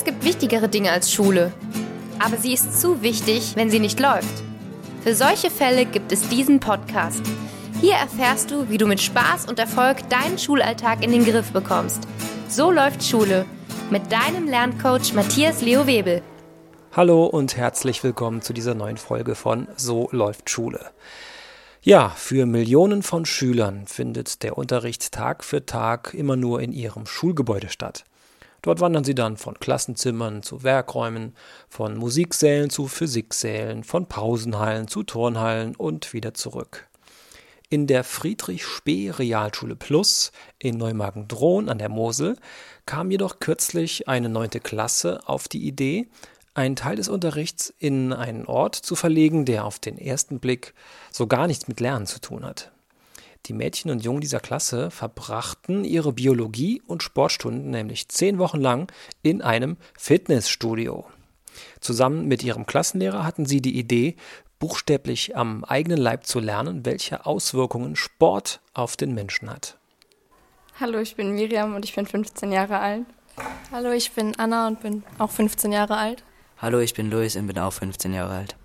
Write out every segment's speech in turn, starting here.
Es gibt wichtigere Dinge als Schule. Aber sie ist zu wichtig, wenn sie nicht läuft. Für solche Fälle gibt es diesen Podcast. Hier erfährst du, wie du mit Spaß und Erfolg deinen Schulalltag in den Griff bekommst. So läuft Schule. Mit deinem Lerncoach Matthias Leo Webel. Hallo und herzlich willkommen zu dieser neuen Folge von So läuft Schule. Ja, für Millionen von Schülern findet der Unterricht Tag für Tag immer nur in ihrem Schulgebäude statt. Dort wandern sie dann von Klassenzimmern zu Werkräumen, von Musiksälen zu Physiksälen, von Pausenhallen zu Turnhallen und wieder zurück. In der Friedrich Spee Realschule Plus in Neumagen-Drohn an der Mosel kam jedoch kürzlich eine neunte Klasse auf die Idee, einen Teil des Unterrichts in einen Ort zu verlegen, der auf den ersten Blick so gar nichts mit Lernen zu tun hat. Die Mädchen und Jungen dieser Klasse verbrachten ihre Biologie- und Sportstunden nämlich zehn Wochen lang in einem Fitnessstudio. Zusammen mit ihrem Klassenlehrer hatten sie die Idee, buchstäblich am eigenen Leib zu lernen, welche Auswirkungen Sport auf den Menschen hat. Hallo, ich bin Miriam und ich bin 15 Jahre alt. Hallo, ich bin Anna und bin auch 15 Jahre alt. Hallo, ich bin Luis und bin auch 15 Jahre alt.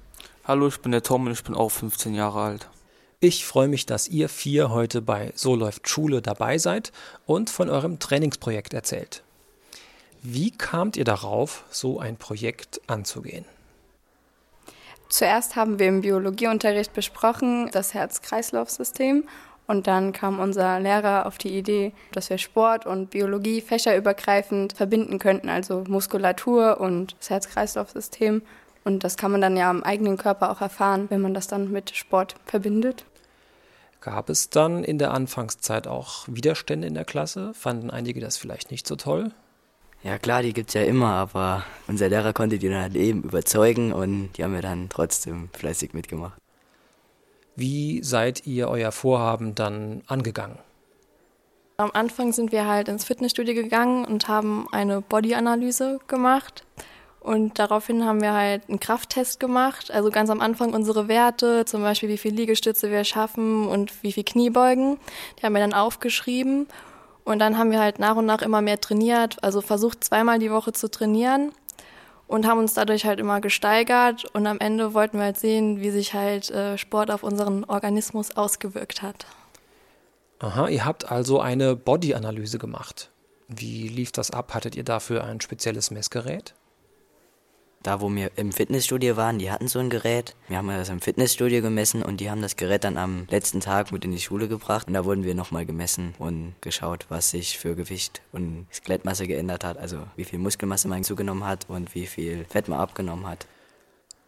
Hallo, ich bin der Tom und ich bin auch 15 Jahre alt. Ich freue mich, dass ihr vier heute bei So läuft Schule dabei seid und von eurem Trainingsprojekt erzählt. Wie kamt ihr darauf, so ein Projekt anzugehen? Zuerst haben wir im Biologieunterricht besprochen das Herz-Kreislauf-System und dann kam unser Lehrer auf die Idee, dass wir Sport und Biologie fächerübergreifend verbinden könnten, also Muskulatur und das Herz-Kreislauf-System. Und das kann man dann ja am eigenen Körper auch erfahren, wenn man das dann mit Sport verbindet. Gab es dann in der Anfangszeit auch Widerstände in der Klasse? Fanden einige das vielleicht nicht so toll? Ja klar, die gibt's ja immer, aber unser Lehrer konnte die dann halt eben überzeugen und die haben wir dann trotzdem fleißig mitgemacht. Wie seid ihr euer Vorhaben dann angegangen? Am Anfang sind wir halt ins Fitnessstudio gegangen und haben eine Bodyanalyse gemacht. Und daraufhin haben wir halt einen Krafttest gemacht. Also ganz am Anfang unsere Werte, zum Beispiel wie viel Liegestütze wir schaffen und wie viel Kniebeugen. Die haben wir dann aufgeschrieben. Und dann haben wir halt nach und nach immer mehr trainiert. Also versucht zweimal die Woche zu trainieren und haben uns dadurch halt immer gesteigert und am Ende wollten wir halt sehen, wie sich halt äh, Sport auf unseren Organismus ausgewirkt hat. Aha, ihr habt also eine Body-Analyse gemacht. Wie lief das ab? Hattet ihr dafür ein spezielles Messgerät? Da wo wir im Fitnessstudio waren, die hatten so ein Gerät. Wir haben das im Fitnessstudio gemessen und die haben das Gerät dann am letzten Tag mit in die Schule gebracht. Und da wurden wir nochmal gemessen und geschaut, was sich für Gewicht und Skelettmasse geändert hat. Also wie viel Muskelmasse man zugenommen hat und wie viel Fett man abgenommen hat.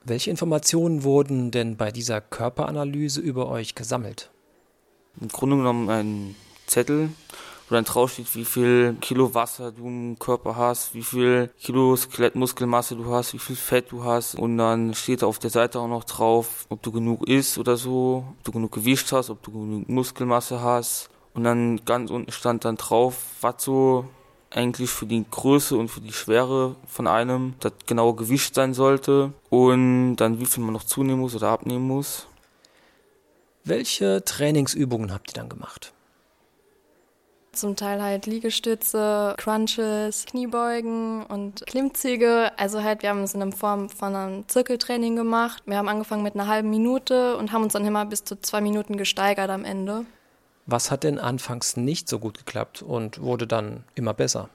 Welche Informationen wurden denn bei dieser Körperanalyse über euch gesammelt? Im Grunde genommen ein Zettel, wo dann draufsteht, wie viel Kilo Wasser du im Körper hast, wie viel Kilo Skelettmuskelmasse du hast, wie viel Fett du hast und dann steht auf der Seite auch noch drauf, ob du genug isst oder so, ob du genug Gewicht hast, ob du genug Muskelmasse hast und dann ganz unten stand dann drauf, was so eigentlich für die Größe und für die Schwere von einem das genaue Gewicht sein sollte und dann wie viel man noch zunehmen muss oder abnehmen muss. Welche Trainingsübungen habt ihr dann gemacht? Zum Teil halt Liegestütze, Crunches, Kniebeugen und Klimmzüge. Also halt, wir haben es in der Form von einem Zirkeltraining gemacht. Wir haben angefangen mit einer halben Minute und haben uns dann immer bis zu zwei Minuten gesteigert am Ende. Was hat denn anfangs nicht so gut geklappt und wurde dann immer besser?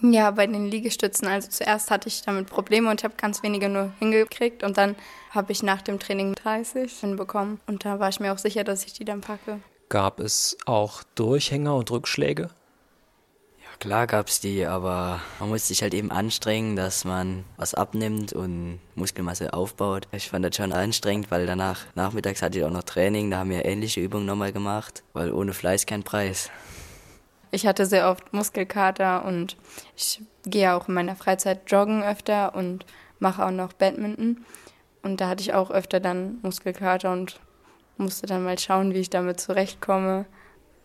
Ja, bei den Liegestützen. Also zuerst hatte ich damit Probleme und ich habe ganz wenige nur hingekriegt und dann habe ich nach dem Training 30 hinbekommen und da war ich mir auch sicher, dass ich die dann packe. Gab es auch Durchhänger und Rückschläge? Ja, klar gab es die, aber man muss sich halt eben anstrengen, dass man was abnimmt und Muskelmasse aufbaut. Ich fand das schon anstrengend, weil danach, nachmittags hatte ich auch noch Training, da haben wir ähnliche Übungen nochmal gemacht, weil ohne Fleiß kein Preis. Ich hatte sehr oft Muskelkater und ich gehe auch in meiner Freizeit joggen öfter und mache auch noch Badminton. Und da hatte ich auch öfter dann Muskelkater und musste dann mal schauen, wie ich damit zurechtkomme.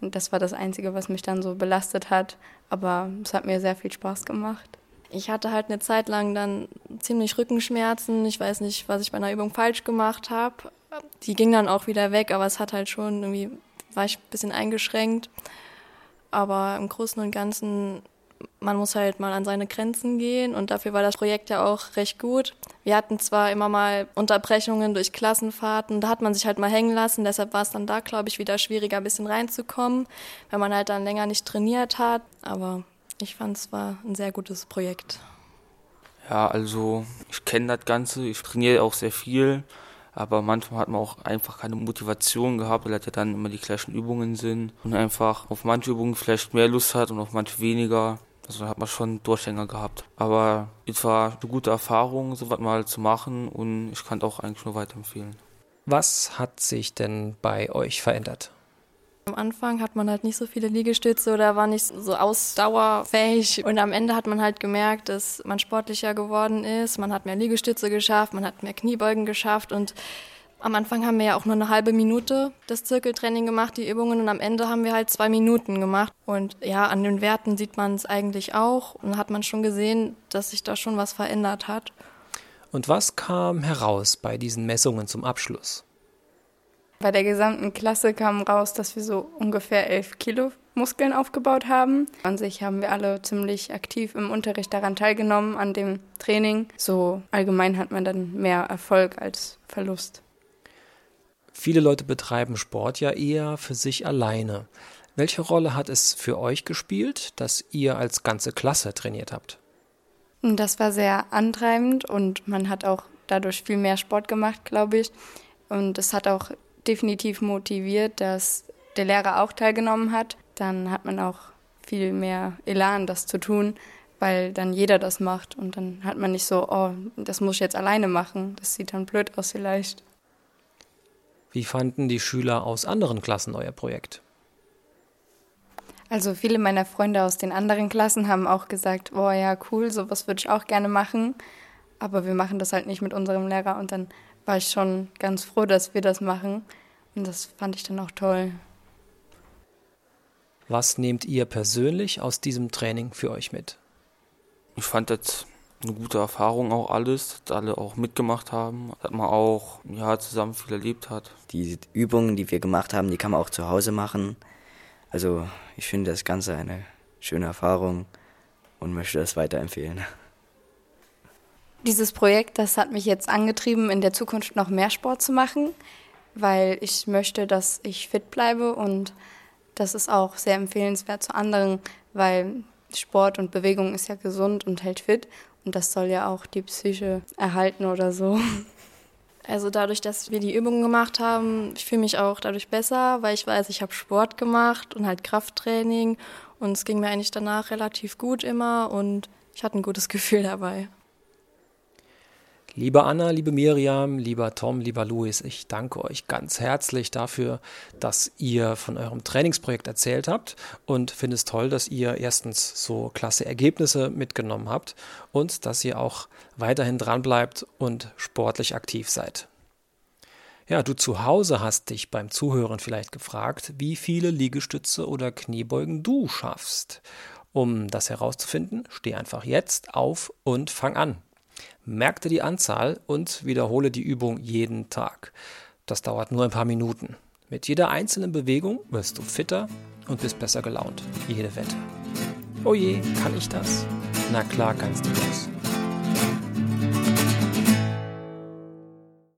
Und das war das Einzige, was mich dann so belastet hat. Aber es hat mir sehr viel Spaß gemacht. Ich hatte halt eine Zeit lang dann ziemlich Rückenschmerzen. Ich weiß nicht, was ich bei einer Übung falsch gemacht habe. Die ging dann auch wieder weg, aber es hat halt schon irgendwie, war ich ein bisschen eingeschränkt. Aber im Großen und Ganzen man muss halt mal an seine Grenzen gehen und dafür war das Projekt ja auch recht gut. Wir hatten zwar immer mal Unterbrechungen durch Klassenfahrten, da hat man sich halt mal hängen lassen, deshalb war es dann da, glaube ich, wieder schwieriger, ein bisschen reinzukommen, wenn man halt dann länger nicht trainiert hat. Aber ich fand es war ein sehr gutes Projekt. Ja, also ich kenne das Ganze, ich trainiere auch sehr viel, aber manchmal hat man auch einfach keine Motivation gehabt, weil das ja dann immer die gleichen Übungen sind und einfach auf manche Übungen vielleicht mehr Lust hat und auf manche weniger. Also da hat man schon Durchhänger gehabt. Aber es war eine gute Erfahrung, so was mal zu machen und ich kann es auch eigentlich nur weiterempfehlen. Was hat sich denn bei euch verändert? Am Anfang hat man halt nicht so viele Liegestütze oder war nicht so ausdauerfähig. Und am Ende hat man halt gemerkt, dass man sportlicher geworden ist. Man hat mehr Liegestütze geschafft, man hat mehr Kniebeugen geschafft und am Anfang haben wir ja auch nur eine halbe Minute das Zirkeltraining gemacht, die Übungen, und am Ende haben wir halt zwei Minuten gemacht. Und ja, an den Werten sieht man es eigentlich auch und hat man schon gesehen, dass sich da schon was verändert hat. Und was kam heraus bei diesen Messungen zum Abschluss? Bei der gesamten Klasse kam raus, dass wir so ungefähr elf Kilo Muskeln aufgebaut haben. An sich haben wir alle ziemlich aktiv im Unterricht daran teilgenommen, an dem Training. So allgemein hat man dann mehr Erfolg als Verlust. Viele Leute betreiben Sport ja eher für sich alleine. Welche Rolle hat es für euch gespielt, dass ihr als ganze Klasse trainiert habt? Das war sehr antreibend und man hat auch dadurch viel mehr Sport gemacht, glaube ich. Und es hat auch definitiv motiviert, dass der Lehrer auch teilgenommen hat. Dann hat man auch viel mehr Elan, das zu tun, weil dann jeder das macht und dann hat man nicht so, oh, das muss ich jetzt alleine machen. Das sieht dann blöd aus vielleicht. Wie fanden die Schüler aus anderen Klassen euer Projekt? Also viele meiner Freunde aus den anderen Klassen haben auch gesagt, oh ja, cool, sowas würde ich auch gerne machen. Aber wir machen das halt nicht mit unserem Lehrer und dann war ich schon ganz froh, dass wir das machen. Und das fand ich dann auch toll. Was nehmt ihr persönlich aus diesem Training für euch mit? Ich fand das eine gute Erfahrung auch alles, dass alle auch mitgemacht haben, dass man auch ja, zusammen viel erlebt hat. Die Übungen, die wir gemacht haben, die kann man auch zu Hause machen. Also ich finde das Ganze eine schöne Erfahrung und möchte das weiterempfehlen. Dieses Projekt, das hat mich jetzt angetrieben, in der Zukunft noch mehr Sport zu machen, weil ich möchte, dass ich fit bleibe und das ist auch sehr empfehlenswert zu anderen, weil Sport und Bewegung ist ja gesund und hält fit und das soll ja auch die Psyche erhalten oder so. Also dadurch, dass wir die Übungen gemacht haben, ich fühle mich auch dadurch besser, weil ich weiß, ich habe Sport gemacht und halt Krafttraining und es ging mir eigentlich danach relativ gut immer und ich hatte ein gutes Gefühl dabei. Liebe Anna, liebe Miriam, lieber Tom, lieber Luis, ich danke euch ganz herzlich dafür, dass ihr von eurem Trainingsprojekt erzählt habt und finde es toll, dass ihr erstens so klasse Ergebnisse mitgenommen habt und dass ihr auch weiterhin dran bleibt und sportlich aktiv seid. Ja, du zu Hause hast dich beim Zuhören vielleicht gefragt, wie viele Liegestütze oder Kniebeugen du schaffst. Um das herauszufinden, steh einfach jetzt auf und fang an. Merkte die Anzahl und wiederhole die Übung jeden Tag. Das dauert nur ein paar Minuten. Mit jeder einzelnen Bewegung wirst du fitter und bist besser gelaunt. Jede Wette. Oh je, kann ich das? Na klar kannst du das.